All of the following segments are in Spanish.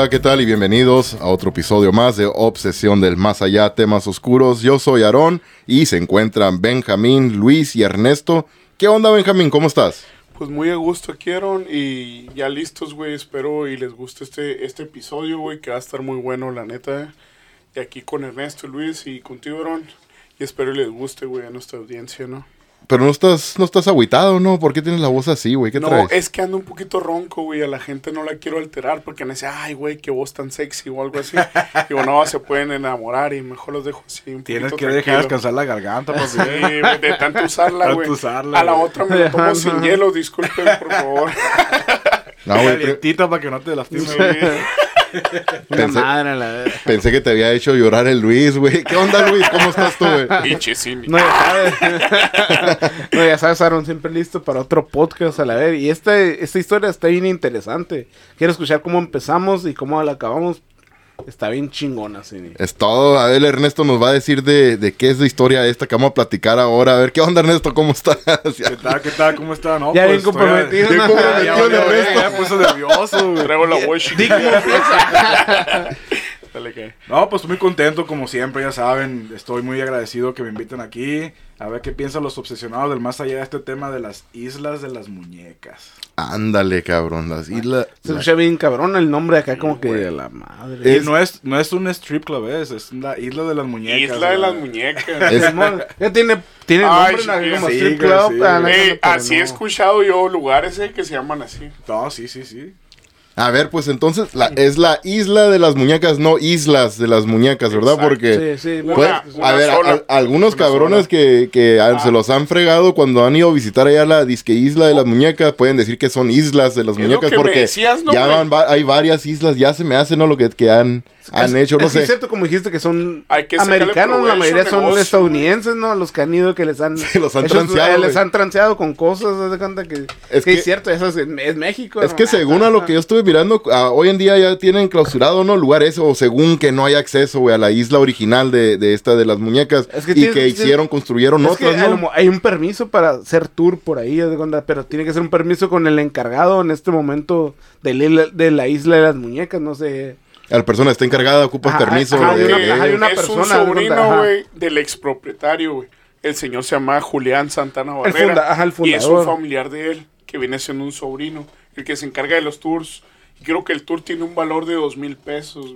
Hola, ¿qué tal? Y bienvenidos a otro episodio más de Obsesión del Más Allá, temas oscuros. Yo soy Aarón y se encuentran Benjamín, Luis y Ernesto. ¿Qué onda, Benjamín? ¿Cómo estás? Pues muy a gusto Aaron, y ya listos, güey. Espero y les guste este, este episodio, güey, que va a estar muy bueno, la neta. Y aquí con Ernesto, Luis y contigo, Aaron. Y espero y les guste, güey, a nuestra audiencia, ¿no? Pero no estás, no estás agüitado, ¿no? ¿Por qué tienes la voz así, güey? ¿Qué no, traes? es que ando un poquito ronco, güey. A la gente no la quiero alterar porque me dice, ay, güey, qué voz tan sexy o algo así. Digo, no, se pueden enamorar y mejor los dejo así. Un Tienes que dejar descansar la garganta, papi. Sí, güey, de tanto usarla, Tanto güey. usarla, A la güey. otra me lo tomo sin hielo, disculpen, por favor. No, güey, para que no te lastimes. Sí. Una Pensé- madre, la verdad. pensé que te había hecho llorar el Luis, güey. ¿Qué onda, Luis? ¿Cómo estás tú, güey? Pinche. No, ya sabes. no, ya sabes, Aaron, siempre listo para otro podcast a la vez. Y esta, esta historia está bien interesante. Quiero escuchar cómo empezamos y cómo la acabamos. Está bien chingona, sí. Es todo. A ver, Ernesto nos va a decir de, de qué es la historia esta que vamos a platicar ahora. A ver, ¿qué onda, Ernesto? ¿Cómo estás? ¿Qué tal? ¿Qué tal? ¿Cómo está? No, Ya bien estoy- comprometido, Bien comprometido, Ya, ya, ya, Ernesto. ya puso nervioso, güey. Traigo la Di que. No, pues muy contento, como siempre, ya saben. Estoy muy agradecido que me inviten aquí. A ver qué piensan los obsesionados del más allá de este tema de las islas de las muñecas. Ándale, cabrón. Las islas. Se escucha bien cabrón el nombre acá, como que de la madre. No es, no es un strip club, es, es la isla de las muñecas. Isla de las muñecas. Es- ya tiene, tiene Ay, nombre sí, como sí, strip güey, club. sí, ah, güey. no, no, pero así he escuchado yo lugares eh, que se llaman así. No, sí, sí, sí. A ver, pues entonces la, es la isla de las muñecas, no islas de las muñecas, ¿verdad? Exacto. Porque. Sí, sí. Pues, una a ver, a- sola. a- algunos cabrones sola. que, que Ah. se los han fregado cuando han ido a visitar allá la disque isla de las muñecas, pueden decir que son islas de las muñecas porque decías, ¿no, ya van va- hay varias islas, ya se me hace, ¿no? Lo que, que han, han hecho, no es sé. Es cierto, como dijiste, que son Hay que americanos, la mayoría son negocio, estadounidenses, ¿no? Los que han ido, que les han... Se los han hecho- transeado, eh, Les han transeado con cosas, haz de cuenta que... Es que que- es cierto, eso es, es México. Es ¿no? que según a lo que yo estuve mirando, ah, hoy en día ya tienen clausurado, ¿no? Lugares, o según que no hay acceso, güey, a la isla original de, de esta de las muñecas. Es que y tienes- que tienes- hicieron, construyeron otras, a ¿no? hay un permiso para hacer tour por ahí, haz de cuenta, pero tiene que ser un permiso con el encargado en este momento de la, de la isla de las muñecas, no sé. La persona está encargada, ocupa Ajá, permiso. ajá, de- hay una- de- ajá, hay una es persona, un sobrino, güey, del expropietario, güey. El señor se llama Julián Santana El Barrera. funda- ajá, el y es un familiar de él, que viene siendo un sobrino, el que se encarga de los tours. Y creo que el tour tiene un valor de dos mil pesos.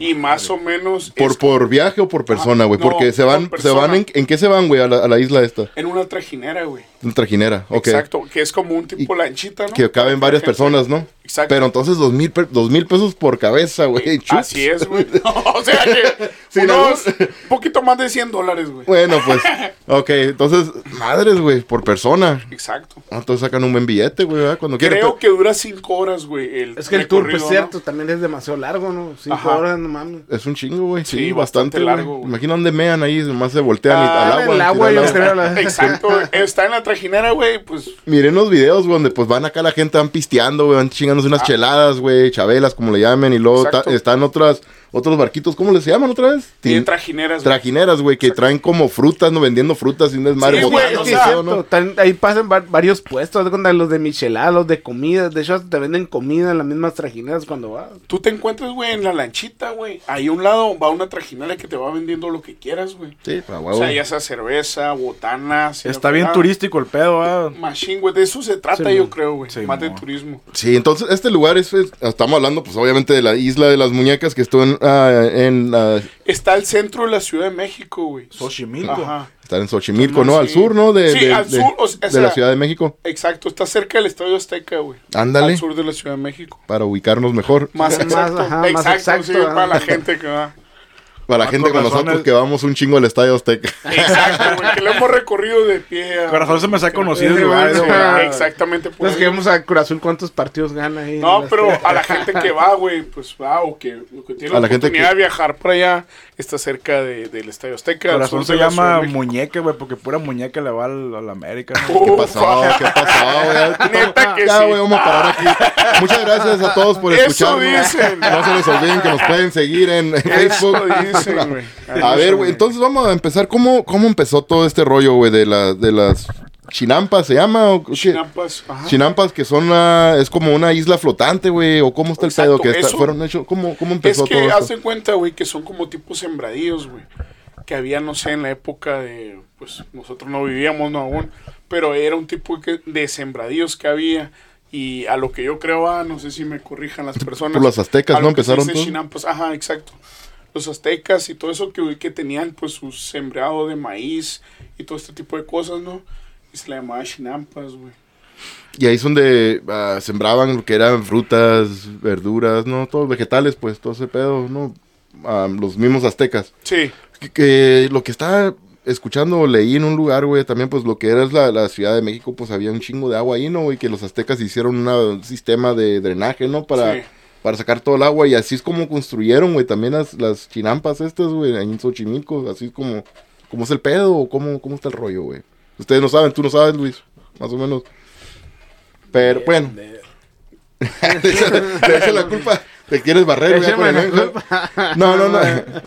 Y más o menos ¿Por, es por viaje o por persona, güey? Ah, no, Porque se por van, se van en, ¿en qué se van, güey, a la, a la isla esta? en una trajinera, güey. En trajinera, ok. Exacto, que es como un tipo lanchita, ¿no? Que caben varias Gente- personas, ¿no? Exacto. Pero entonces dos mil, dos mil pesos por cabeza, güey. Así es, güey. o sea que Sí, unos ¿no? un poquito más de 100 dólares, güey. Bueno, pues, ok, entonces, madres, güey, por persona. Exacto. Ah, Entonces sacan un buen billete, güey, ¿verdad? Cuando. Creo que dura 5 horas, güey. Es que el tour, pues cierto, ¿no? también es demasiado largo, ¿no? Cinco Ajá. horas, no mames. Es un chingo, güey. Sí, Sí, bastante, bastante largo. güey. Imagina donde mean ahí, nomás se voltean y Ah, al agua. el agua, yo creo. la- Exacto, güey. Está en la trajinera, güey, pues Miren los videos donde pues van acá la gente, van pisteando, güey, van chingándose unas cheladas, güey, chabelas, como le llamen, y luego ta- Ah. Están otras, otros barquitos, ¿cómo les llaman otra vez? tiene trajineras. güey. Trajineras, güey, que traen como frutas, ¿no? Vendiendo frutas y un desmadre. Sí, güey, o sea, tan- ahí pasan va- varios puestos, los de Michelada, los de comida, de hecho te venden comida en las mismas trajineras cuando vas. Tú te encuentras, güey, en la lanchita, güey. Ahí a un lado va una trajinera que te va vendiendo lo que quieras, güey. Sí, para O huevo. sea, ya sea cerveza, botanas. Está bien turístico turístico el pedo, ¿ah? Machine, güey. De eso se trata, Sí, yo creo, güey. Sí, Más de mo. turismo. Sí, entonces este lugar es, es- estamos hablando pues obviamente de la isla de las muñecas que estuvo en, ah, en Está al centro de la Ciudad de México, güey. Xochimilco. Ajá. está en Xochimilco, Sí. ¿no? Al sur, ¿no? De, Sí, de- al de- sur, o sea, de la Ciudad de México. Exacto, está cerca del Estadio Azteca, güey. Ándale, Al sur de la Ciudad de México. para ubicarnos mejor. Más Más, exacto. ajá, más exacto, exacto, sí, para la gente que va. Para la gente con nosotros que vamos un chingo al Estadio Azteca. Exacto, güey. Que lo hemos recorrido de pie. a- Corazón se me ha conocido güey. Exactamente. por Entonces ahí. que vamos a Azul, ¿cuántos partidos gana ahí? No, pero a la gente que va, güey, pues va, o que, tiene A la, oportunidad que- de viajar para allá, está cerca de- del Estadio Azteca. Corazón se llama muñeca, güey, porque pura muñeca le va al, al América. ¿no? ¿Qué pasó? ¿Qué pasó, güey? Neta que Ya, sí. güey, vamos a parar aquí. Muchas gracias a todos por dicen. No se les olviden que nos pueden seguir en Eso Facebook. dicen, güey. A ver, güey, entonces vamos a empezar. ¿Cómo, cómo empezó todo este rollo, güey, de, la, de las Chinampas se llama. ¿o? Chinampas, ajá. Chinampas que son una, es como una isla flotante, güey, o cómo está el pedo que está- fueron hechos, cómo, cómo Es empezó que todo haz esto. de cuenta, güey, que son como tipos sembradíos, güey. Que había, no sé, en la época de, pues nosotros no vivíamos, no aún, pero era un tipo que- de sembradíos que había. Y a lo que yo creo, ah, no sé si me corrijan las personas. Por los aztecas, ¿no? que Empezaron dice todo. Chinampas, ajá, exacto. Los aztecas y todo eso que, que tenían, pues, su sembrado de maíz y todo este tipo de cosas, ¿no? Se le llamaba chinampas, güey. Y ahí es donde ah, sembraban lo que eran frutas, verduras, ¿no? Todos vegetales, pues, todo ese pedo, ¿no? Ah, los mismos aztecas. Sí, Que, que lo que estaba escuchando o leí en un lugar, güey, también, pues, lo que era la, la Ciudad de México, pues, había un chingo de agua ahí, ¿no? Y que los aztecas hicieron una- un sistema de drenaje, ¿no? Para, Sí. para sacar todo el agua. Y así es como construyeron, güey, también las, las chinampas estas, güey, en Xochimilco. Así es como, ¿cómo es el pedo o cómo, cómo está el rollo, güey? Ustedes no saben, tú no sabes, Luis, más o menos. Pero, bueno, le echa- la culpa. Te quieres barrer, güey. No, no, no.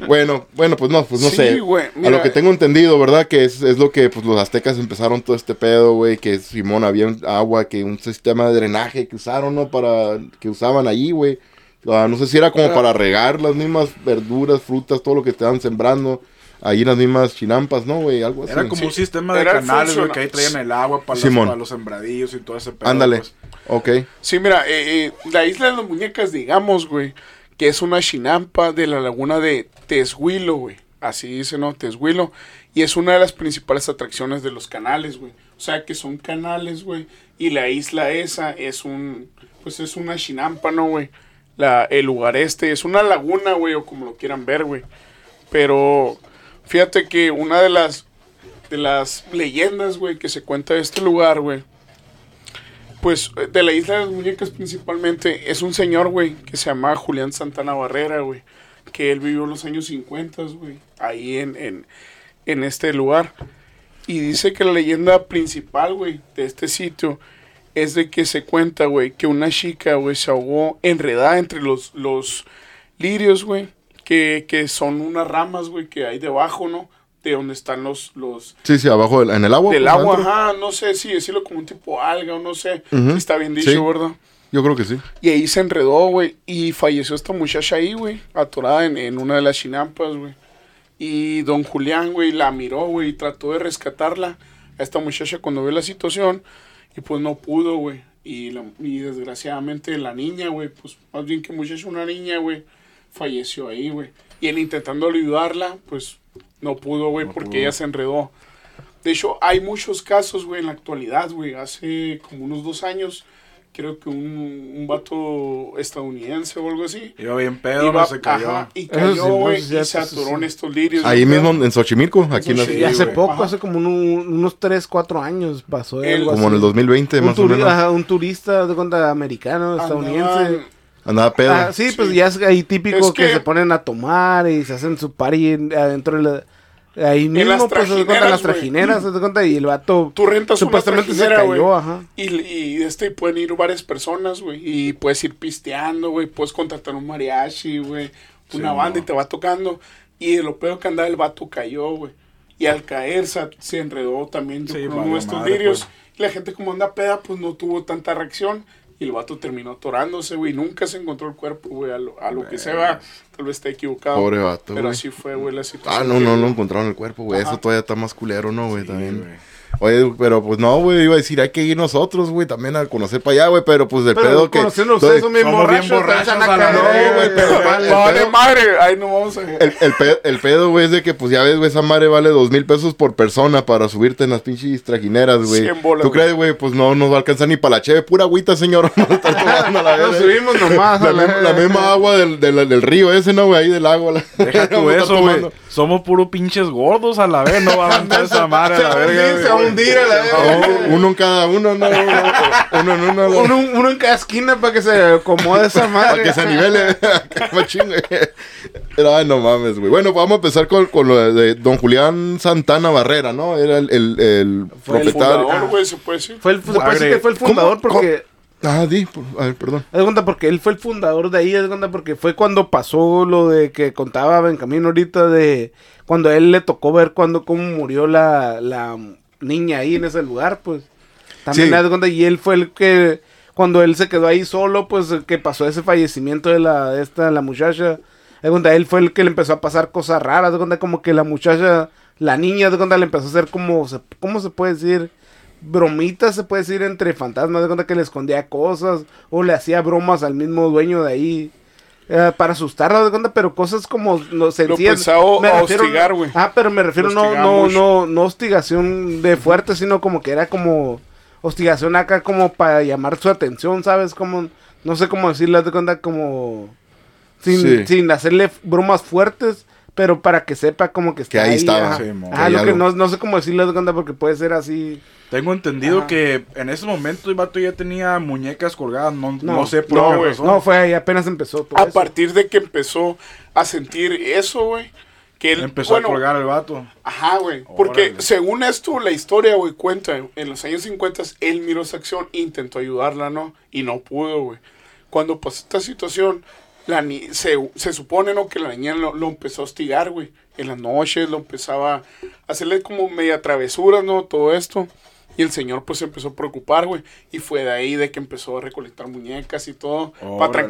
Bueno, bueno, pues no, pues no Sí, sé. güey, A lo que tengo entendido, ¿verdad? Que es, es lo que pues los aztecas empezaron todo este pedo, güey. Que Simón había un agua, que un sistema de drenaje que usaron, ¿no? Para, que usaban allí, güey. Ah, no sé si era como para regar las mismas verduras, frutas, todo lo que estaban sembrando. Ahí las mismas chinampas, ¿no, güey? Algo así. Era como Sí, un sistema de era canales, güey, que ahí traían el agua para, Simón. los, para los sembradillos y todo ese pedo. Ándale. pues. Ok. Sí, mira, eh, eh, la isla de las muñecas, digamos, güey, que es una chinampa de la laguna de Teshuilo, güey. Así dice, ¿no? Teshuilo. Y es una de las principales atracciones de los canales, güey. O sea, que son canales, güey. Y la isla esa es un, pues es una chinampa, ¿no, güey? La, el lugar este es una laguna, güey, o como lo quieran ver, güey. Pero fíjate que una de las, de las leyendas, güey, que se cuenta de este lugar, güey, pues eh, de la isla de las muñecas principalmente es un señor, güey, que se llama Julián Santana Barrera, güey, que él vivió en los años 50, güey, ahí en, en, en este lugar. Y dice que la leyenda principal, güey, de este sitio es de que se cuenta, güey, que una chica, güey, se ahogó enredada entre los, los lirios, güey, que, que son unas ramas, güey, que hay debajo, ¿no? De donde están los, los, Sí, sí, abajo del- en el agua. del pues, agua, adentro. ajá, no sé si decirlo como un tipo alga o no sé, si está bien dicho, sí. ¿verdad? Yo creo que sí. Y ahí se enredó, güey, y falleció esta muchacha ahí, güey, atorada en, en una de las chinampas, güey. Y don Julián, güey, la miró, güey, y trató de rescatarla a esta muchacha cuando vio la situación, y pues no pudo, güey. Y, y desgraciadamente la niña, güey, pues más bien que muchacha, una niña, güey, falleció ahí, güey. Y él intentando ayudarla, pues no pudo, güey, No porque pudo. ella se enredó. De hecho, hay muchos casos, güey, en la actualidad, güey. Hace como unos dos años, creo que un, un vato estadounidense o algo así. Iba bien pedo, iba- no se cayó. ajá, y cayó, sí, güey, y se atoró en estos lirios. Ahí mismo en Xochimilco, aquí en la Sí, hace poco, Ajá. hace como un- unos 3, 4 años pasó El- algo Como en el así. 2020, un, más o menos. ajá, un turista de cuenta americano, estadounidense. Andaban- Andaba pedo. Ah, sí, pues Sí. ya es ahí típico Es que... que- se ponen a tomar y se hacen su party en- adentro de la... Ahí mismo, las pues, se da cuenta, en las trajineras, se da cuenta, y el vato Tú rentas una supuestamente se trajinera, cayó, ajá. Y, y este pueden ir varias personas, güey. Y puedes ir pisteando, güey. Puedes contratar un mariachi, güey. Una Sí, banda no. y te va tocando. Y de lo peor que andaba, el vato cayó, güey. Y al caer se, se enredó también Sí, valió uno de estos lirios. pues. Y la gente como anda peda, pues no tuvo tanta reacción. Y el vato terminó atorándose, güey. Nunca se encontró el cuerpo, güey. A lo, a lo que se va, tal vez esté equivocado. Pobre vato, Pero así fue, güey, la situación. Ah, no, no, no encontraron el cuerpo, güey. Eso todavía está más culero, ¿no, güey? Sí, también. Oye, pero pues no, güey, iba a decir, hay que ir nosotros, güey, también a conocer para allá, güey, pero pues del Pero pedo que... conociendo a ustedes son bien somos bien borrachos, borrachos a la vez, güey, pero- Vale, vale, madre. Ahí no vamos a... El, el, pe- el pedo, güey, es de que, pues ya ves, güey, esa madre vale dos mil pesos por persona para subirte en las pinches trajineras, güey. Cien bolas, ¿Tú crees, güey? Pues no nos va a alcanzar ni para la cheve, pura agüita, señor. Estar tomando la Nos subimos nomás. La, la- misma- la misma agua del, del, del río ese, ¿no, güey? Ahí del agua. la- Deja tú eso, güey. Somos puro pinches gordos a la vez, no va a aventar esa madre a la verga. hundir, güey. se va a hundir a la verga. No, uno en cada uno, no, no, no, uno en uno, Uno, uno en cada esquina para que se acomode esa madre. para que se nivele. Pero, ay, no mames, güey. Bueno, vamos a empezar con, con lo de, don Julián Santana Barrera, ¿no? Era el, el, el Fue el fundador, güey, se puede decir. Fue el, se puede decir que fue el fundador ¿cómo- porque... Ah, di, a ver, perdón. Haz cuenta porque él fue el fundador de ahí, haz cuenta porque fue cuando pasó lo de que contaba Benjamín ahorita de cuando a él le tocó ver cuando cómo murió la, la, niña ahí en ese lugar, pues. También Sí. haz cuenta, y él fue el que, cuando él se quedó ahí solo, pues que pasó ese fallecimiento de la, de esta, la muchacha. haz de cuenta, él fue el que le empezó a pasar cosas raras, haz cuenta como que la muchacha, la niña, haz de cuenta le empezó a hacer como, se- ¿cómo se puede decir? Bromitas se puede decir entre fantasmas, de cuenta que le escondía cosas o le hacía bromas al mismo dueño de ahí. eh, para asustarlo, de cuenta, pero cosas como no sencillas. empezó Me a refiero- hostigar, güey. Ah, pero me refiero no, no, no, no hostigación de fuerte, sino como que era como hostigación acá como para llamar su atención, ¿sabes? Como, no sé cómo decirle, haz de cuenta como sin, Sí. sin hacerle bromas fuertes, pero para que sepa como que está Que ahí estaba, sí. Ah, lo que no, no sé cómo decirle, haz de cuenta, porque puede ser así. Tengo entendido Ajá. que en ese momento el vato ya tenía muñecas colgadas. No, no, No, sé por no, qué razón. No, fue ahí, apenas empezó todo A eso. partir de que empezó a sentir eso, güey. Que él, Empezó bueno, a colgar el vato. Ajá, güey. Porque Órale. según esto, la historia, güey, cuenta, en los años 50 él miró esa acción, intentó ayudarla, ¿no? Y no pudo, güey. Cuando pasó esta situación, la ni se, se supone, ¿no? Que la niña lo, lo empezó a hostigar, güey. En las noches lo empezaba a hacerle como media travesuras, ¿no? Todo esto. Y el señor pues se empezó a preocupar, güey. Y fue de ahí de que empezó a recolectar muñecas y todo. Para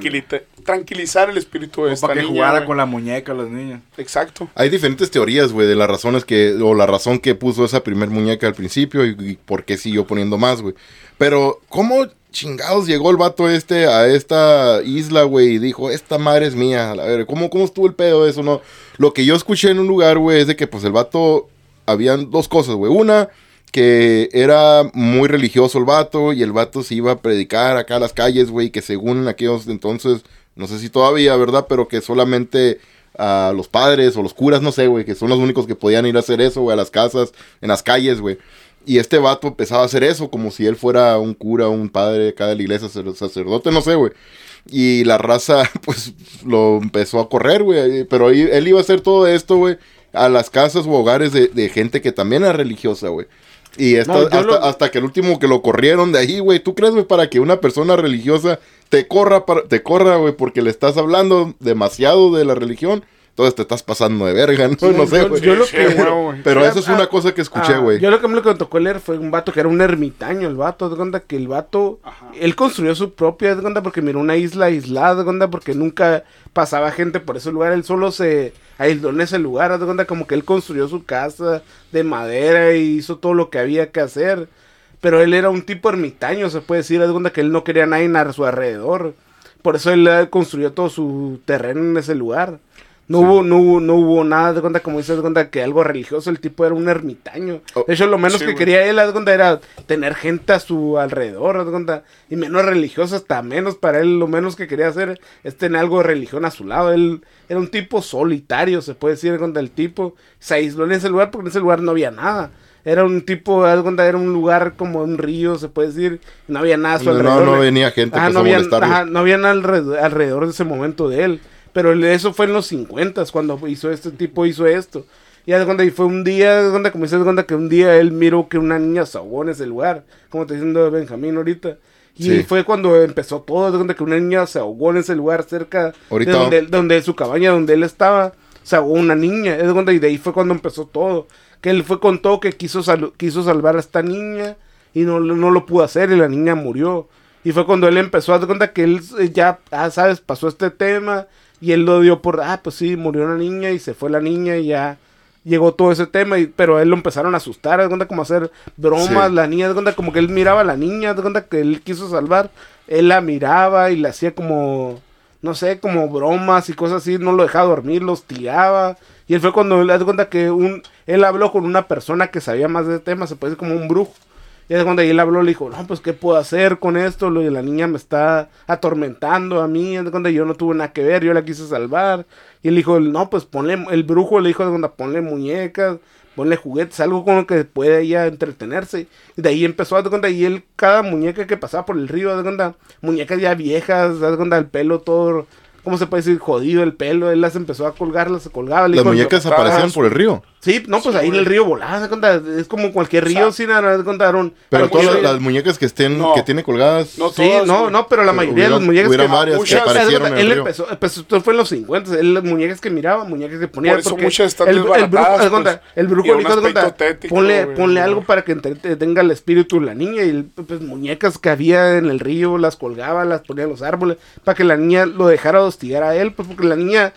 tranquilizar el espíritu de esta para que niña, jugara con la muñeca las niñas. Exacto. Hay diferentes teorías, güey, de las razones que, o la razón que puso esa primer muñeca al principio y, y por qué siguió poniendo más, güey. Pero, ¿cómo chingados llegó el vato este a esta isla, güey, y dijo, esta madre es mía? A ver, ¿cómo, ¿cómo estuvo el pedo de eso, no? Lo que yo escuché en un lugar, güey, es de que, pues, el vato, habían dos cosas, güey. Una, que era muy religioso el vato y el vato se iba a predicar acá a las calles, güey, que según aquellos entonces, no sé si todavía, ¿verdad? Pero que solamente a los padres o los curas, no sé, güey, que son los únicos que podían ir a hacer eso, güey, a las casas, en las calles, güey. Y este vato empezaba a hacer eso como si él fuera un cura, un padre acá de la iglesia, sacer- sacerdote, no sé, güey. Y la raza, pues, lo empezó a correr, güey. Pero ahí- él iba a hacer todo esto, güey, a las casas o hogares de, de gente que también era religiosa, güey. Y esta- No, yo hasta, lo- hasta que el último que lo corrieron de ahí, güey. ¿Tú crees, güey, para que una persona religiosa te corra, para, te corra, güey, porque le estás hablando demasiado de la religión? Entonces te estás pasando de verga, ¿no? no sé, güey. yo lo Sí, que-. Pero eso es ah, una cosa que escuché, Ah, güey. yo lo que me tocó leer fue un vato que era un ermitaño, el vato, de cuenta que el vato, Ajá. él construyó su propia, de cuenta porque miró una isla aislada, de cuenta porque nunca pasaba gente por ese lugar, él solo se aisló en ese lugar, haz de cuenta como que él construyó su casa de madera y hizo todo lo que había que hacer, pero él era un tipo ermitaño, se puede decir, haz de cuenta que él no quería a nadie a su alrededor, por eso él eh, construyó todo su terreno en ese lugar. No, hubo, no, hubo, no hubo nada de cuenta, como dices, de cuenta que algo religioso, el tipo era un ermitaño. Oh, de hecho, lo menos sí, que quería él, de cuenta, era tener gente a su alrededor, de cuenta, y menos religioso, hasta menos para él, lo menos que quería hacer es tener algo de religión a su lado. Él era un tipo solitario, se puede decir, contra el tipo. Se aisló en ese lugar porque en ese lugar no había nada. Era un tipo, de cuenta, era un lugar como un río, se puede decir, no había nada a su No, alrededor. no venía gente Ajá, pues, no, a había, ajá, no había nada alrededor, alrededor de ese momento de él. Pero eso fue en los 50 cuando hizo este tipo, hizo esto. Y y fue un día, haz de cuenta, como dice, haz de cuenta que un día él miró que una niña se ahogó en ese lugar, como te diciendo Benjamín ahorita. Y Sí. fue cuando empezó todo, haz de cuenta que una niña se ahogó en ese lugar cerca Ahorita- de donde, donde su cabaña, donde él estaba, se ahogó una niña. haz de cuenta, y de ahí fue cuando empezó todo. Que él fue con todo que quiso, sal- quiso salvar a esta niña y no, no lo pudo hacer y la niña murió. Y fue cuando él empezó a dar cuenta que él eh, ya, ah, sabes, pasó este tema y él lo dio por, ah, pues sí, murió una niña y se fue la niña y ya llegó todo ese tema, y, pero a él lo empezaron a asustar, de cuenta como hacer bromas, Sí. la niña, de cuenta como que él miraba a la niña, de cuenta que él quiso salvar, él la miraba y le hacía como, no sé, como bromas y cosas así, no lo dejaba dormir, lo hostigaba. Y él fue cuando él de cuenta que un, él habló con una persona que sabía más de ese tema, se puede decir como un brujo. Es cuando él habló, le dijo, no, pues, ¿qué puedo hacer con esto? Lo de la niña me está atormentando a mí. Es cuando yo no tuve nada que ver, yo la quise salvar. Y él dijo, no, pues, ponle, el brujo le dijo, de cuando ponle muñecas, ponle juguetes, algo con lo que pueda ella entretenerse. Y de ahí empezó a dar cuenta, y él, cada muñeca que pasaba por el río, de cuenta, muñecas ya viejas, de cuenta, el pelo todo, ¿cómo se puede decir? Jodido el pelo, él las empezó a colgar, las colgaba. Las muñecas Ah, por el río. Sí, no, pues Sí, ahí en el río volaba, haz de cuenta, es como cualquier río, O sea, sin nada, un- Pero todas las, las muñecas que estén, No. que tiene colgadas. No Sí, todas, no, güey. no, pero la mayoría de las muñecas que... varias que muchas- de aparecieron cuenta, en el él río. empezó, empezó, esto fue en los 50, él, las muñecas que miraba, muñecas que ponía, Por eso porque muchas están el, el brujo, pues, el brujo ponle, güey, ponle algo para que entre- tenga el espíritu de la niña y pues muñecas que había en el río, las colgaba, las ponía en los árboles, para que la niña lo dejara de hostigar a él, pues porque la niña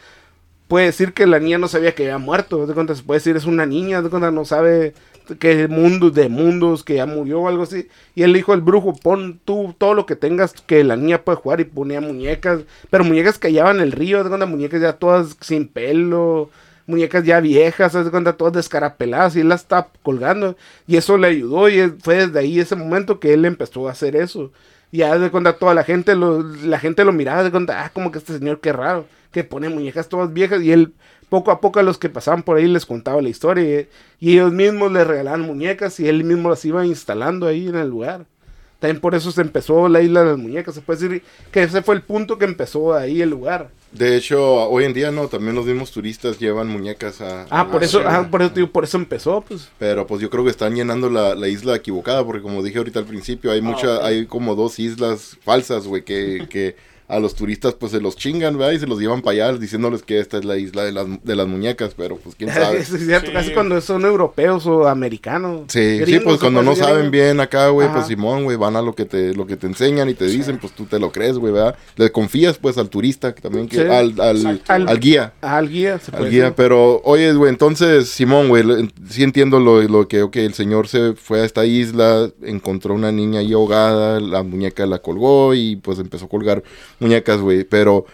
puede decir que la niña no sabía que había muerto, de cuenta, se puede decir es una niña, de cuenta, no sabe que mundos de mundos, que ya murió o algo así. Y él dijo al brujo, pon tú todo lo que tengas que la niña puede jugar y ponía muñecas, pero muñecas que hallaban el río, de cuenta, muñecas ya todas sin pelo, muñecas ya viejas, de cuenta, todas descarapeladas y él las estaba colgando. Y eso le ayudó y fue desde ahí ese momento que él empezó a hacer eso. Y haz de cuenta toda la gente lo, la gente lo miraba de cuenta, ah, como que este señor qué raro, que pone muñecas todas viejas y él poco a poco a los que pasaban por ahí les contaba la historia y, y ellos mismos le regalaban muñecas y él mismo las iba instalando ahí en el lugar. También por eso se empezó la isla de las muñecas, se puede decir que ese fue el punto que empezó ahí el lugar. De hecho, hoy en día no, también los mismos turistas llevan muñecas a... Ah, por a- eso, ah, por eso digo, por eso empezó, pues. Pero pues yo creo que están llenando la, la isla equivocada, porque como dije ahorita al principio, hay mucha, ok. hay como dos islas falsas, güey, que, que a los turistas pues se los chingan, ¿verdad? Y se los llevan para allá diciéndoles que esta es la isla de las, de las muñecas, pero pues quién sabe. Es cierto, Sí. casi cuando son europeos o americanos. Sí, sí, pues cuando puede no saben gringos. bien acá, güey, pues. Simón, güey, van a lo que te, lo que te enseñan y te dicen, pues tú te lo crees, güey, ¿verdad? Le confías pues al turista, que también que, Sí. al, al, Exacto. al guía. Ah, al guía, se Al puede guía, decir. pero oye, güey, entonces, Simón, güey, sí entiendo lo, lo que, ok, el señor se fue a esta isla, encontró una niña ahí ahogada, la muñeca la colgó y pues empezó a colgar muñecas, güey, pero...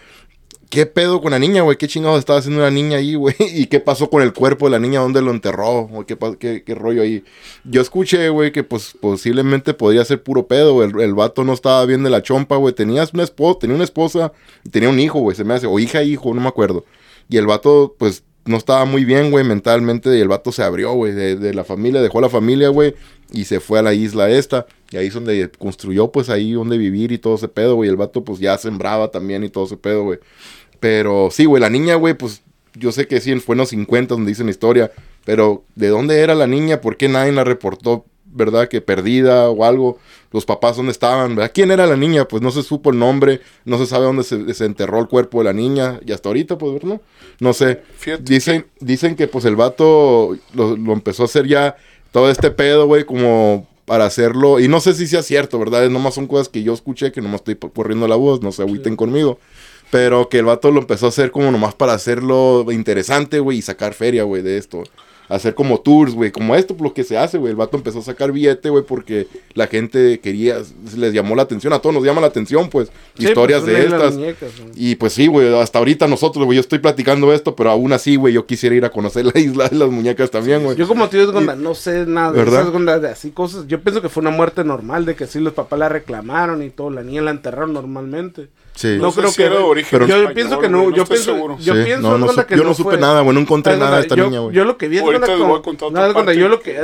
¿Qué pedo con la niña, güey? ¿Qué chingados estaba haciendo una niña ahí, güey? ¿Y qué pasó con el cuerpo de la niña? ¿Dónde lo enterró? ¿O qué, qué, rollo ahí? Yo escuché, güey, que pues posiblemente podría ser puro pedo. El, el vato no estaba bien de la chompa, güey. Tenías una esposa, tenía una esposa tenía un hijo, güey, se me hace. O hija, hijo, no me acuerdo. Y el vato, pues, no estaba muy bien, güey, mentalmente. Y el vato se abrió, güey, de, de la familia, dejó la familia, güey. Y se fue a la isla esta. Y ahí es donde construyó, pues, ahí donde vivir y todo ese pedo, güey. El vato, pues, ya sembraba también y todo ese pedo, güey. Pero sí, güey, la niña, güey, pues, yo sé que sí, fue en los 50 donde dicen la historia. Pero, ¿de dónde era la niña? ¿Por qué nadie la reportó, verdad? Que perdida o algo. Los papás, ¿dónde estaban? ¿verdad? ¿Quién era la niña? Pues no se supo el nombre. No se sabe dónde se, se enterró el cuerpo de la niña. Y hasta ahorita, pues, ¿no? No sé. Fíjate Dicen, dicen que pues el vato lo, lo empezó a hacer ya todo este pedo, güey, como para hacerlo. Y no sé si sea cierto, ¿verdad? Es nomás son cosas que yo escuché, que nomás estoy corriendo la voz, no se agüiten conmigo. Pero que el vato lo empezó a hacer como nomás para hacerlo interesante, güey, y sacar feria, güey, de esto. Hacer como tours, güey, como esto, lo que se hace, güey. El vato empezó a sacar billete, güey, porque la gente quería, les llamó la atención, a todos nos llama la atención, pues, Sí, historias pues, de estas. Y pues sí, güey, hasta ahorita nosotros, güey, yo estoy platicando esto, pero aún así, güey, yo quisiera ir a conocer la isla de las muñecas también, güey. Yo como tío de Gonda, no sé nada ¿Verdad? esas Gonda, de así cosas. Yo pienso que fue una muerte normal, de que sí los papás la reclamaron y todo, la niña la enterraron normalmente. Sí. No, sé creo si que era de origen pero- yo español, pienso que güey, no, yo pienso, seguro. yo Sí, pienso no, no sup- que yo no no supe fue- nada, güey, no encontré nada de esta yo, niña, güey. Yo lo que vi es Ahorita les voy a como- contar no, otra parte. yo lo que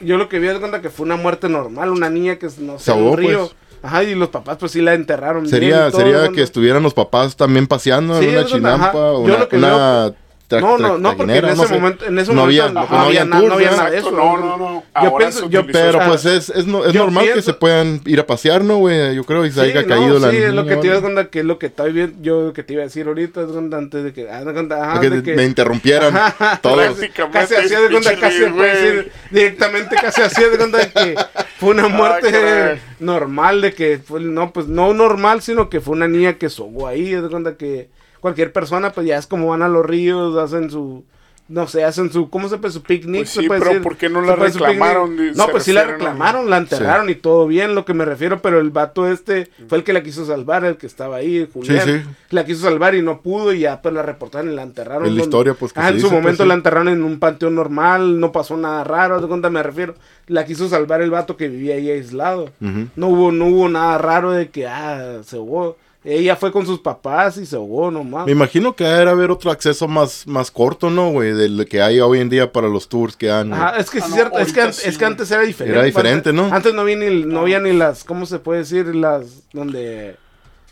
yo lo que vi es que fue una muerte normal, una niña que no sé, Se en ahogó, un río. pues. Ajá, y los papás pues sí la enterraron bien Sería, todo, sería que estuvieran los papás también paseando Sí, en una chinampa, Yo una, lo que una tra- No, no, no, porque en ese no sé. momento, en ese no momento había, no, no había na- no había nada de eso. No, no, no. Yo Ahora pienso, yo Pero Ah, pues es, es, no- es yo normal que se puedan ir a pasear, ¿no, güey? Yo creo que se Sí, haya no, caído la sí, es lo que te iba a contar, que es lo que estoy viendo, yo que te iba a decir ahorita, es cuando antes de que, ah, de ajá, Que de que- me interrumpieran todos. Prácticamente casi así de cuenta, casi decir, directamente casi así de cuenta que fue una muerte caray. normal, de que fue, no, pues no normal, sino que fue una niña que sobó ahí, de cuenta que cualquier persona, pues ya es como van a los ríos, hacen su, no sé, hacen su, ¿cómo se puede? Su picnic, Pues se sí, puede pero decir. ¿por qué no la reclamaron? No, pues sí la a- reclamaron, la enterraron y todo bien, lo que me refiero, pero el vato este fue el que la quiso salvar, el que estaba ahí, Julián. sí. La quiso salvar y no pudo y ya pues la reportaron y la enterraron. En la historia, pues, que Ah, se en dice, su momento pues, sí. la enterraron en un panteón normal, no pasó nada raro, ¿de cuánto me refiero? La quiso salvar el vato que vivía ahí aislado. No hubo, no hubo nada raro de que, ah, se ahogó. Ella fue con sus papás y se ahogó nomás. Me imagino que era haber otro acceso más, más corto, ¿no, güey? Del que hay hoy en día para los tours que dan. Ajá, es que Ah, sí, no, cierto, es que, sí, es que antes era diferente. Era diferente, Antes- ¿no? Antes no había ni, no había ni las, ¿cómo se puede decir? Las, donde...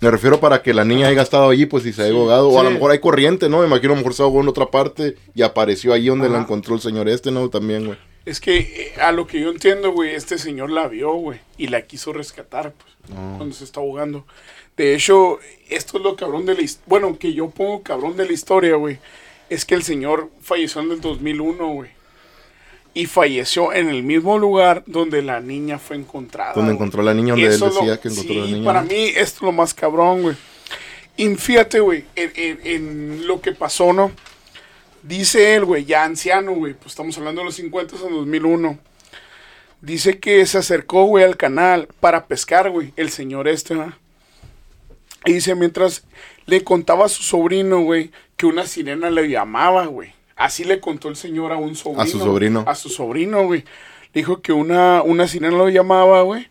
Me refiero para que la niña haya estado allí, pues si se haya ahogado. O a lo sí. mejor hay corriente, ¿no? Me imagino a lo mejor se ahogó en otra parte y apareció ahí donde la encontró el señor este, ¿no? También, güey. Es que eh, a lo que yo entiendo, güey, este señor la vio, güey, y la quiso rescatar, pues, cuando se está ahogando. De hecho, esto es lo cabrón de la historia. Bueno, que yo pongo cabrón de la historia, güey. Es que el señor falleció en el 2001, güey. Y falleció en el mismo lugar donde la niña fue encontrada. Donde encontró a la niña, donde él decía lo- que encontró sí, a la niña. para ¿no? mí esto es lo más cabrón, güey. Y fíjate, güey, en, en- en lo que pasó, ¿no? Dice él, güey, ya anciano, güey, pues estamos hablando de los 50 en 2001. Dice que se acercó, güey, al canal para pescar, güey, el señor este, ¿verdad? Y dice, mientras le contaba a su sobrino, güey, que una sirena le llamaba, güey. Así le contó el señor a un sobrino. A su sobrino. A su sobrino, güey. Le dijo que una, una sirena lo llamaba, güey.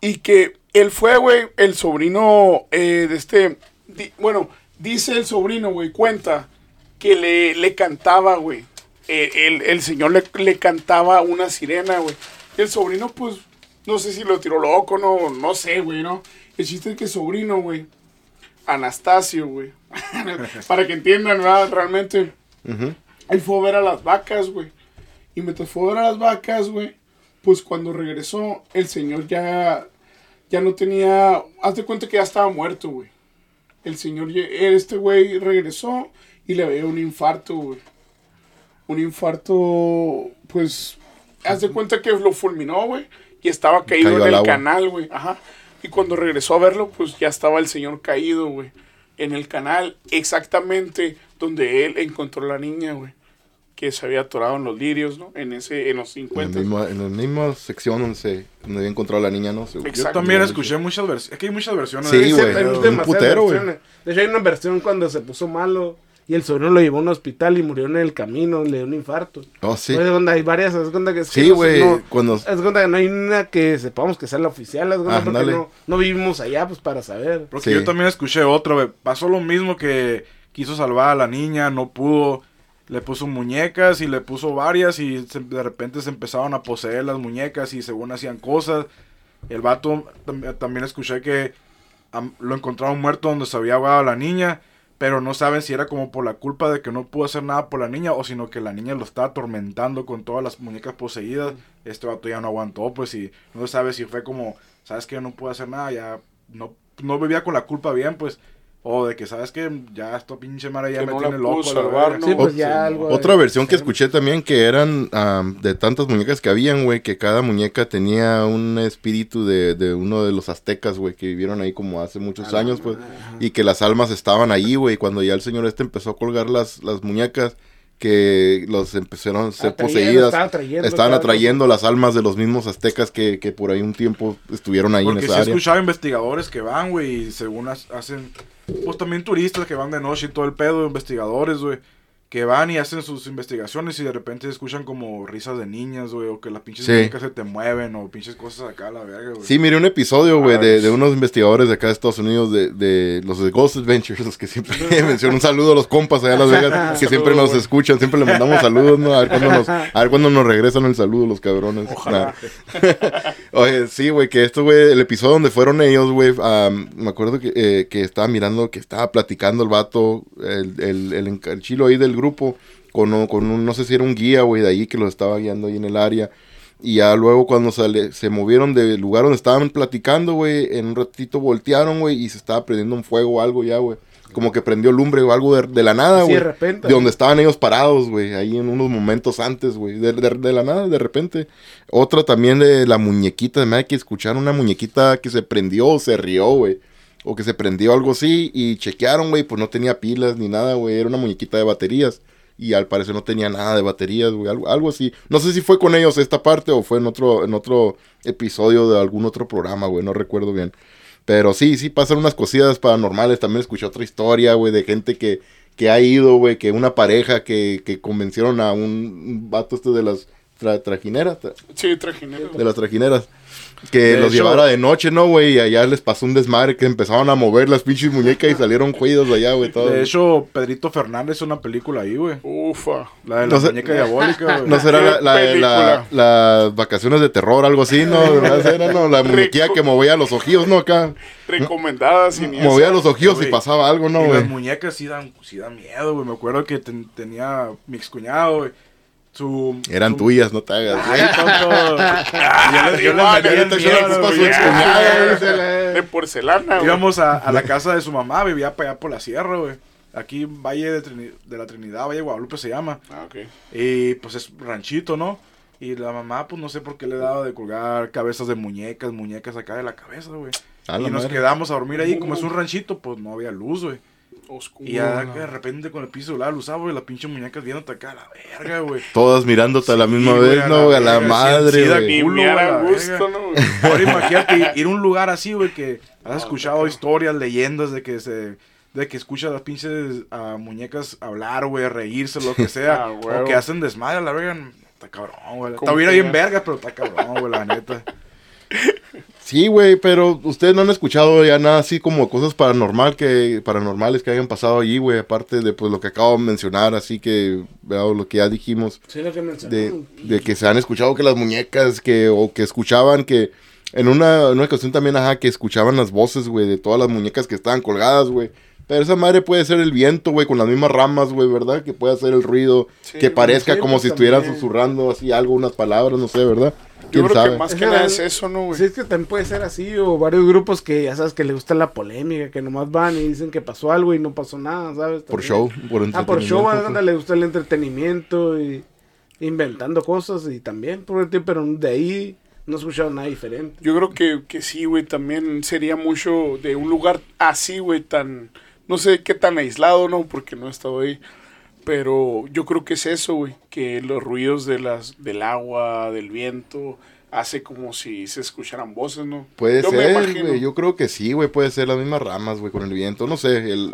Y que él fue, güey, el sobrino eh, de este... di- bueno, dice el sobrino, güey, cuenta que le, le cantaba, güey. Eh, el, el señor le, le cantaba una sirena, güey. El sobrino, pues, no sé si lo tiró loco, no, no sé, güey, ¿no? El chiste es que sobrino, güey, Anastasio, güey, para que entiendan, ¿verdad? Realmente, Ujú. él fue a ver a las vacas, güey. Y mientras fue a ver a las vacas, güey, pues cuando regresó, el señor ya, ya no tenía, haz de cuenta que ya estaba muerto, güey. El señor, este güey regresó y le veía un infarto, güey. Un infarto, pues, haz de cuenta que lo fulminó, güey. Y estaba caído en el agua. canal, güey. Ajá. Y cuando regresó a verlo, pues ya estaba el señor caído, güey. En el canal, exactamente donde él encontró la niña, güey. Que se había atorado en los lirios, ¿no? En ese, en los En, 50. el mismo- en la misma sección donde, se, donde había encontrado a la niña, ¿no? Se- Yo también escuché muchas versiones. Es que hay muchas versiones. Sí, güey. pedo. un putero, güey. De hecho, hay una versión cuando se puso malo y el sobrino lo llevó a un hospital y murió en el camino, le dio un infarto. Oh, sí. Haz de cuenta, hay varias, haz de cuenta que es Sí, no- güey. no- Cuando... haz de cuenta que no hay una que sepamos que sea la oficial, cuenta, porque no, no vivimos allá, pues para saber. Porque Sí. yo también escuché otro, güey. Pasó lo mismo que quiso salvar a la niña, no pudo. Le puso muñecas y le puso varias y se- de repente se empezaron a poseer las muñecas y según hacían cosas. El vato tam- también escuché que am- lo encontraron muerto donde se había ahogado la niña, pero no saben si era como por la culpa de que no pudo hacer nada por la niña o sino que la niña lo estaba atormentando con todas las muñecas poseídas. Este vato ya no aguantó, pues y no sabe si fue como, sabes que no pude hacer nada, ya no, no vivía con la culpa bien, pues. O de que, ¿sabes que Ya esto pinche madre ya Que me no tiene loco. a la salvar, verga. ¿no? Sí, pues ya algo. Otra versión que escuché también que eran am, de tantas muñecas que habían, güey, que cada muñeca tenía un espíritu de, de uno de los aztecas, güey, que vivieron ahí como hace muchos años, pues, y que las almas estaban ahí, güey, y cuando ya el señor este empezó a colgar las, las muñecas, que los empezaron a ser Atrayendo, poseídas, estaban atrayendo estaban cada atrayendo las almas de los mismos aztecas que, que por ahí un tiempo estuvieron ahí Porque en sí esa he área. escuchado investigadores que van, güey, y según hacen, pues también turistas que van de noche y todo el pedo, investigadores, güey, que van y hacen sus investigaciones y de repente escuchan como risas de niñas, güey, o que las pinches Sí. se te mueven, o pinches cosas acá a la verga, güey. Sí, miré un episodio, güey, Ah, de, de unos investigadores de acá de Estados Unidos, de, de los de Ghost Adventures, los que siempre mencionan un saludo a los compas allá en Las Vegas, que siempre nos escuchan, siempre le mandamos saludos, ¿no? A ver cuándo nos, a ver cuándo nos regresan el saludo los cabrones. Ojalá. Oye, sí, güey, que esto, güey, el episodio donde fueron ellos, güey, am, me acuerdo que, eh, que estaba mirando, que estaba platicando el vato, el, el, el, el chilo ahí del grupo, con, un- con un, no sé si era un guía, güey, de ahí que los estaba guiando ahí en el área. Y ya luego cuando sale, se movieron del lugar donde estaban platicando, güey, en un ratito voltearon, güey, y se estaba prendiendo un fuego o algo ya, güey. Como que prendió lumbre o algo de, de la nada, güey. de repente. De donde estaban ellos parados, güey, ahí en unos momentos antes, güey. De, de- de la nada, de repente. Otra también de la muñequita, de que escucharon una muñequita que se prendió o se rió, güey. O que se prendió algo así y chequearon, güey, pues no tenía pilas ni nada, güey. Era una muñequita de baterías. Y al parecer no tenía nada de baterías, güey. Algo, algo así. No sé si fue con ellos esta parte o fue en otro, en otro episodio de algún otro programa, güey. No recuerdo bien. Pero sí, sí pasan unas cosillas paranormales. También escuché otra historia, güey, de gente que, que ha ido, güey, que una pareja que, que convencieron a un, un vato este de las tra- trajinera, tra- Sí, trajinero. de las trajineras. Que De los hecho- llevara de noche, ¿no, güey? Y allá les pasó un desmadre que empezaron a mover las pinches muñecas y salieron juidos allá, güey. todo. De hecho, Pedrito Fernández es una película ahí, güey. Ufa. La de la No sé- muñeca diabólica, güey. ¿No será la, la, Qué la- película. las vacaciones de terror, algo así, no? ¿Verdad? Era, no? La muñequilla que movía los ojillos, ¿no? Acá. Recomendada sin Movía los ojillos y pasaba algo, ¿no, y güey? las muñecas sí dan, sí dan miedo, güey. Me acuerdo que ten- tenía mi excuñado, güey. Su, Eran su- tuyas, no te hagas. Ay, tonto. yo les. De porcelana, güey. Íbamos a, a la casa de su mamá, vivía para allá por la sierra, güey. Aquí, Valle de, Trini- de la Trinidad, Valle de Guadalupe se llama. Ah, ok. Y pues es ranchito, ¿no? Y la mamá, pues no sé por qué le daba de colgar cabezas de muñecas, muñecas acá de la cabeza, güey. Y nos madre. quedamos a dormir ahí, como es un ranchito, pues no había luz, güey. Oscuro. Y ya de repente con el piso celular lo usaba, güey, las pinches muñecas viéndote acá a la verga, güey. Todas mirándote a la misma Sí, güey, vez, a ¿no? güey? A la sí, madre, sí, güey. Gusto. ¿no? güey? Ahora imagínate ir a un lugar así, güey, que has No, escuchado historias, leyendas de que se de que escuchas a las pinches ah, muñecas hablar, güey, reírse, lo que sea, Ah, o que hacen desmadre a la verga. Está cabrón, güey. Está bien verga, pero está cabrón, güey, la neta. Sí, güey, pero ustedes no han escuchado ya nada así como cosas paranormal que, paranormales que hayan pasado allí, güey, aparte de pues lo que acabo de mencionar, así que, veo lo que ya dijimos, Sí, lo que de, mencionamos. de que se han escuchado que las muñecas, que, o que escuchaban que, en una, en una ocasión también, ajá, que escuchaban las voces, güey, de todas las muñecas que estaban colgadas, güey. Pero esa madre puede ser el viento, güey, con las mismas ramas, güey, ¿verdad? Que puede hacer el ruido, Sí, que parezca como pues, si estuvieran también. susurrando así algo, unas palabras, no sé, ¿verdad? Yo ¿Quién creo sabe? que más que nada es eso, ¿no, güey? Sí, es que también puede ser así, o varios grupos que ya sabes que le gusta la polémica, que nomás van y dicen que pasó algo y no pasó nada, ¿sabes? Por show, por Ah, por show, entretenimiento, anda, le gusta el entretenimiento y inventando cosas y también, por el tiempo, pero de ahí no he escuchado nada diferente. Yo creo que, que sí, güey, también sería mucho de un lugar así, güey, tan, no sé qué tan aislado, ¿no? Porque no he estado ahí. Pero yo creo que es eso, güey, que los ruidos de las, del agua, del viento, hace como si se escucharan voces, ¿no? Puede Yo ser, güey. Yo creo que sí, güey. Puede ser las mismas ramas, güey, con el viento. No sé, el,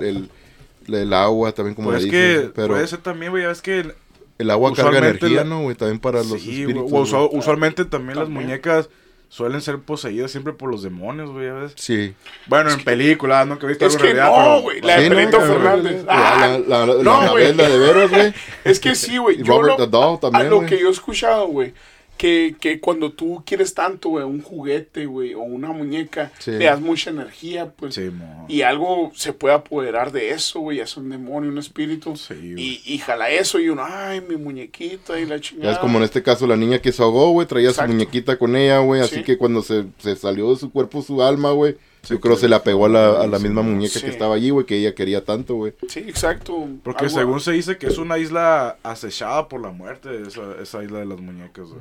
el, el agua también, como Pues le es dicen. que Pero puede ser también, güey, ya ves que el agua carga energía, la- ¿no, güey? También para los Sí, espíritus. usual- usualmente también, las muñecas suelen ser poseídas siempre por los demonios, güey, ya ves. Sí. Bueno, en películas, no que he visto Es algo en que realidad, no, güey, la de Sí, ¿no? Benito La- Fernández. La, Ah, la, la, la, no, la, güey. de. Es que sí, güey. Robert lo, the Dog también, a lo que yo he escuchado, güey, que, que cuando tú quieres tanto, güey, un juguete, güey, o una muñeca, Sí. le das mucha energía, pues. Sí, mo. Y algo se puede apoderar de eso, güey. Es un demonio, un espíritu. Sí, güey. y, y jala eso y uno, ay, mi muñequita y la chingada. Ya es como en este caso la niña que se ahogó, güey, traía Exacto. su muñequita con ella, güey, así Sí. que cuando se, se salió de su cuerpo su alma, güey, Sí, yo creo que- se le apegó a la, a la misma muñeca Sí. que estaba allí, güey, que ella quería tanto, güey. Sí, exacto. Porque Algo- según se dice que es una isla acechada por la muerte, esa, esa isla de las muñecas, güey.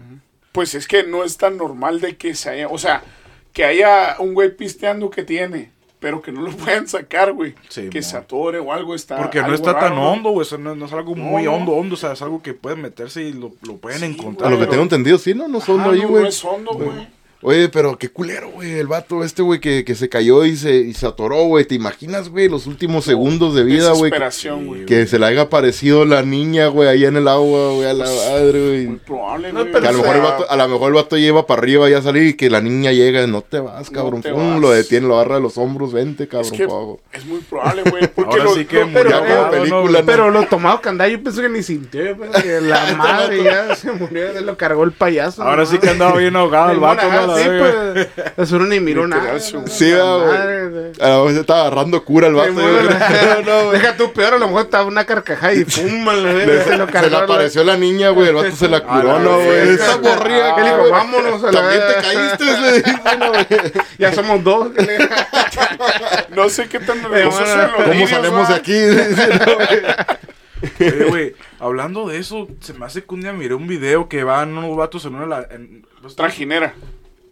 Pues es que no es tan normal de que se haya. O sea, que haya un güey pisteando que tiene, pero que no lo puedan sacar, güey. Sí, que mo. se atore o algo está. Porque no está raro, tan ¿no? hondo, güey. o sea, no, no es algo No, muy no. hondo, hondo. O sea, es algo que pueden meterse y lo, lo pueden Sí, A encontrar. lo que tengo entendido, sí, no, no son Ah, ahí, no, güey. no es hondo, güey. Oye, pero qué culero, güey, el vato este, güey, que, que se cayó y se, y se atoró, güey. ¿Te imaginas, güey, los últimos segundos de vida, güey? Que, Desesperación, güey. que se le haya aparecido la niña, güey, ahí en el agua, güey, a la madre, Muy güey. probable, No, güey. Que a lo, mejor el vato, a lo mejor el vato lleva para arriba ya a salir y que la niña llega, no te vas, No cabrón. te Pum, vas. lo detiene, lo agarra de los hombros, vente, cabrón, es, que es muy probable, güey. Porque Ahora lo- sí que murió pero- como película, ¿no? ¿no? Pero lo tomado que andaba, yo pensé que ni sintió, que la madre ya se murió, se lo cargó el payaso. Ahora ¿no? sí que andaba bien ahogado el vato, ajá, ¿no? La sí, verga. pues, eso no ni miró nada. sí, güey. A lo mejor se estaba agarrando cura el vato. No, güey. Deja tú peor, a lo mejor estaba una carcajada y pum, Le- se lo se cargó. le apareció la niña, güey. El vato se la curó, no, güey. Esa morría. Ah, que Él le dijo, vámonos a la También te caíste, le dijo. Ya somos dos. No sé qué tan ¿Cómo salimos de aquí? No, güey. Eh, hablando de eso, se me hace que un día miré un video que van unos vatos en una... la- En, pues, Trajinera.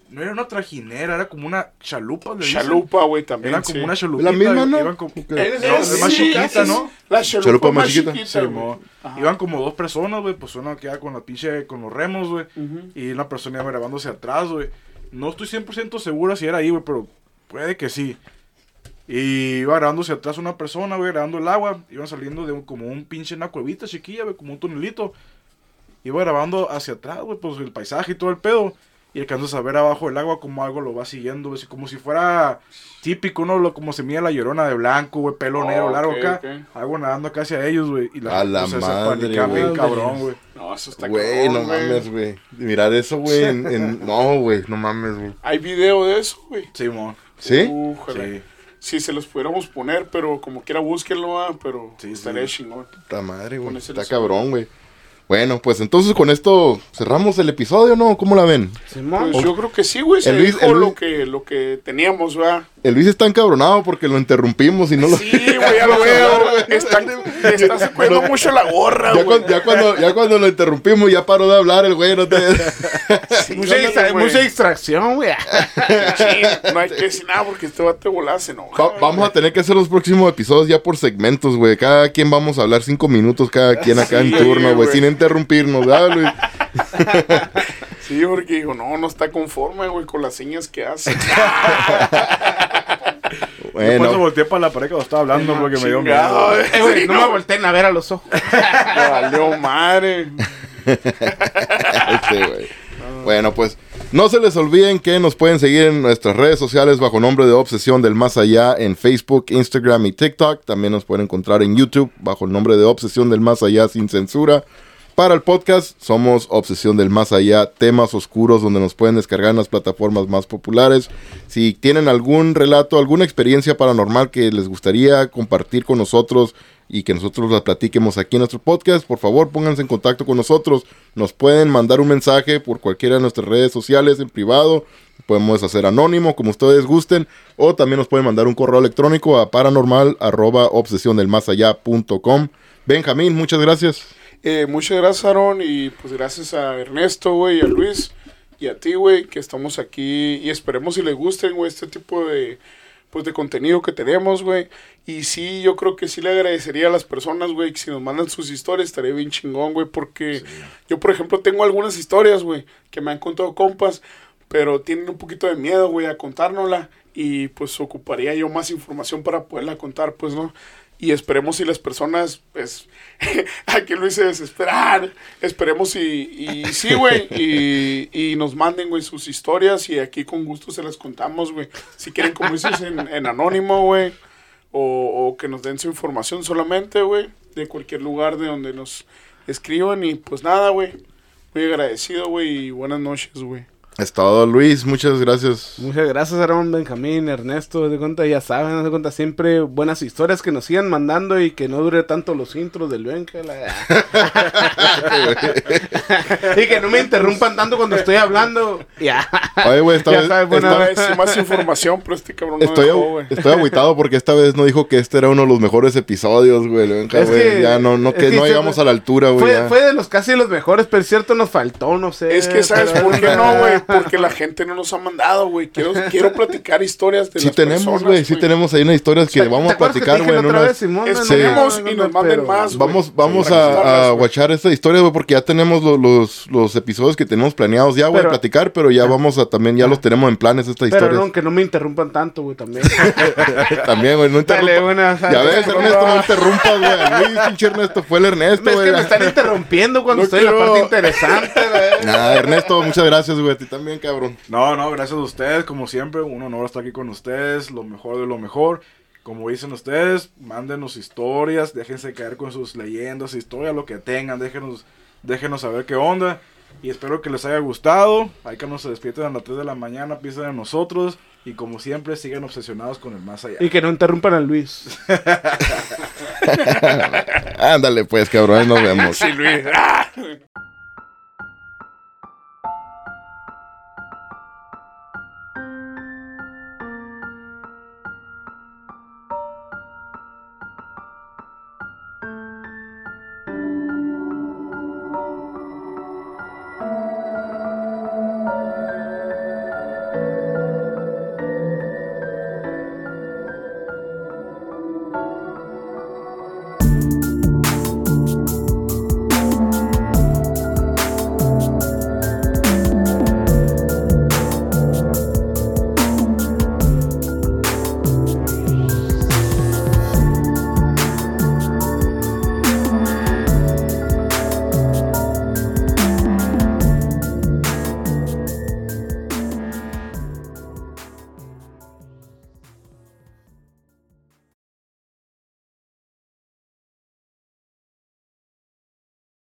No era una trajinera, era como una chalupa. le. Chalupa, güey, también. Era como sí. una chalupita. La misma, ¿no? iban como- Ok. No, Es- es más sí, chiquita, es- ¿no? La chalupa, Chalupa más más chiquita. chiquita. Sí. Iban como dos personas, güey, pues una queda con la pinche, con los remos, güey, y una persona iba grabándose atrás, güey. No estoy 100% segura si era ahí, güey, pero puede que sí. Y iba grabándose atrás una persona, güey, grabando el agua. Iban saliendo de un- como un pinche una cuevita chiquilla, güey, como un tunelito. iba grabando hacia atrás, güey, pues el paisaje y todo el pedo. Y alcanzas a ver abajo del agua como algo lo va siguiendo, güey, como si fuera típico, ¿no? Lo, como se mira la llorona de blanco, güey, pelo Oh, negro largo acá. ok. Algo nadando casi a ellos, güey. Y A la sea, se madre, güey. cabrón, güey. No, eso está Güey, no güey. mames, güey. Mirar eso, güey. en- en- No, güey, no mames, güey. Hay video de eso, güey. Simón. ¿Sí? Újala. Sí. Si se los pudiéramos poner, pero como quiera búsquenlo, ah, pero Sí, estaría sí. chingón. Puta madre, güey. Está cabrón, güey. Bueno, pues entonces con esto cerramos el episodio, ¿no? ¿Cómo la ven? Pues yo creo que sí, güey. Se El Luis- dijo el Luis- lo que, lo que teníamos, ¿verdad? El Luis está encabronado porque lo interrumpimos y no lo... Sí, güey, ya lo veo. Está, sacudiendo mucho la gorra, Ya, güey. ya cuando, ya cuando lo interrumpimos ya paró de hablar el güey, no te... mucha, ándale, distra- güey. mucha distracción, güey. Sí, no hay que decir nada porque este vato volá se enoja. Va- vamos a tener que hacer los próximos episodios ya por segmentos, güey. Cada quien vamos a hablar cinco minutos cada quien acá en turno, güey, sin interrumpirnos, ¿verdad, Luis? Sí, porque digo, no, no está conforme, güey, con las señas que hace. Por eso Bueno, volteé para la pared cuando estaba hablando porque me dio miedo. eh. Eh, güey, Sí, no me volteen a ver a los ojos. Me valió madre. güey. Bueno, pues no se les olviden que nos pueden seguir en nuestras redes sociales bajo nombre de Obsesión del Más Allá en Facebook, Instagram y TikTok. También nos pueden encontrar en YouTube bajo el nombre de Obsesión del Más Allá sin censura. Para el podcast somos Obsesión del Más Allá, temas oscuros donde nos pueden descargar en las plataformas más populares. Si tienen algún relato, alguna experiencia paranormal que les gustaría compartir con nosotros y que nosotros la platiquemos aquí en nuestro podcast, por favor pónganse en contacto con nosotros. Nos pueden mandar un mensaje por cualquiera de nuestras redes sociales en privado. Podemos hacer anónimo como ustedes gusten. O también nos pueden mandar un correo electrónico a paranormal arroba obsesiondelmasallá.com. Benjamín, muchas gracias. Eh, muchas gracias, Aaron, y pues gracias a Ernesto, güey, y a Luis, y a ti, güey, que estamos aquí, y esperemos si les gusten, güey, este tipo de, pues, de contenido que tenemos, güey, y sí, yo creo que sí le agradecería a las personas, güey, que si nos mandan sus historias, estaría bien chingón, güey, porque yo, por ejemplo, tengo algunas historias, güey, que me han contado compas, pero tienen un poquito de miedo, güey, a contárnosla, y pues ocuparía yo más información para poderla contar, pues, ¿no? Y esperemos si las personas, pues, aquí lo hice desesperar. Esperemos y, y sí, güey. Y, nos manden, güey, sus historias y aquí con gusto se las contamos, güey. Si quieren, como dices, en, en anónimo, güey. O, o que nos den su información solamente, güey. De cualquier lugar de donde nos escriban. Y pues nada, güey. Muy agradecido, güey. Y buenas noches, güey. Es todo, Luis. Muchas gracias. Muchas gracias, Aaron, Benjamín, Ernesto. De cuenta, ya saben, de cuenta, siempre buenas historias que nos sigan mandando y que no dure tanto los intros del Benja. la- y que no me interrumpan tanto cuando estoy hablando. Ya. Oye, güey, esta Ya vez- sabes, esta- vez más información, pero este cabrón no Estoy, dejó, estoy agüitado porque esta vez no dijo que este era uno de los mejores episodios, güey. Benja, Es güey. que- ya no, no, que que no llegamos a la altura, güey. Fue, de los casi los mejores, pero es cierto nos faltó, no sé. Es que, ¿sabes por qué no, güey? Porque la gente no nos ha mandado, güey. Quiero, quiero platicar historias de Sí las tenemos, personas, güey. Sí tenemos ahí unas historias que ¿Te vamos a platicar, güey. vez, Simón? Es- No, tenemos y no, nos manden pero- más. Vamos, vamos Sí, a, guachar esta historia, güey, porque ya tenemos lo- los, los episodios que tenemos planeados ya, güey, a Pero- platicar, pero ya vamos a también, ya los tenemos en planes estas Pero historias. no, que no me interrumpan tanto, güey, también. También, güey, no Dale, interrumpas. Ya ves, Ernesto, no interrumpas, güey. Luis, pinche Ernesto, fue el Ernesto, Es güey. que me están interrumpiendo cuando estoy en la parte interesante, güey. Nah, Ernesto, muchas gracias, güey. También, cabrón. No, no, gracias a ustedes, como siempre, un honor estar aquí con ustedes, lo mejor de lo mejor. Como dicen ustedes, mándenos historias, déjense caer con sus leyendas, historias, lo que tengan, déjenos, déjenos saber qué onda. Y espero que les haya gustado. Hay que nos se despierten a las 3 de la mañana, piensen en nosotros. Y como siempre, sigan obsesionados con el más allá. Y que no interrumpan a Luis. Ándale, pues, cabrón, ahí nos vemos. Sí, Luis. ¡Ah!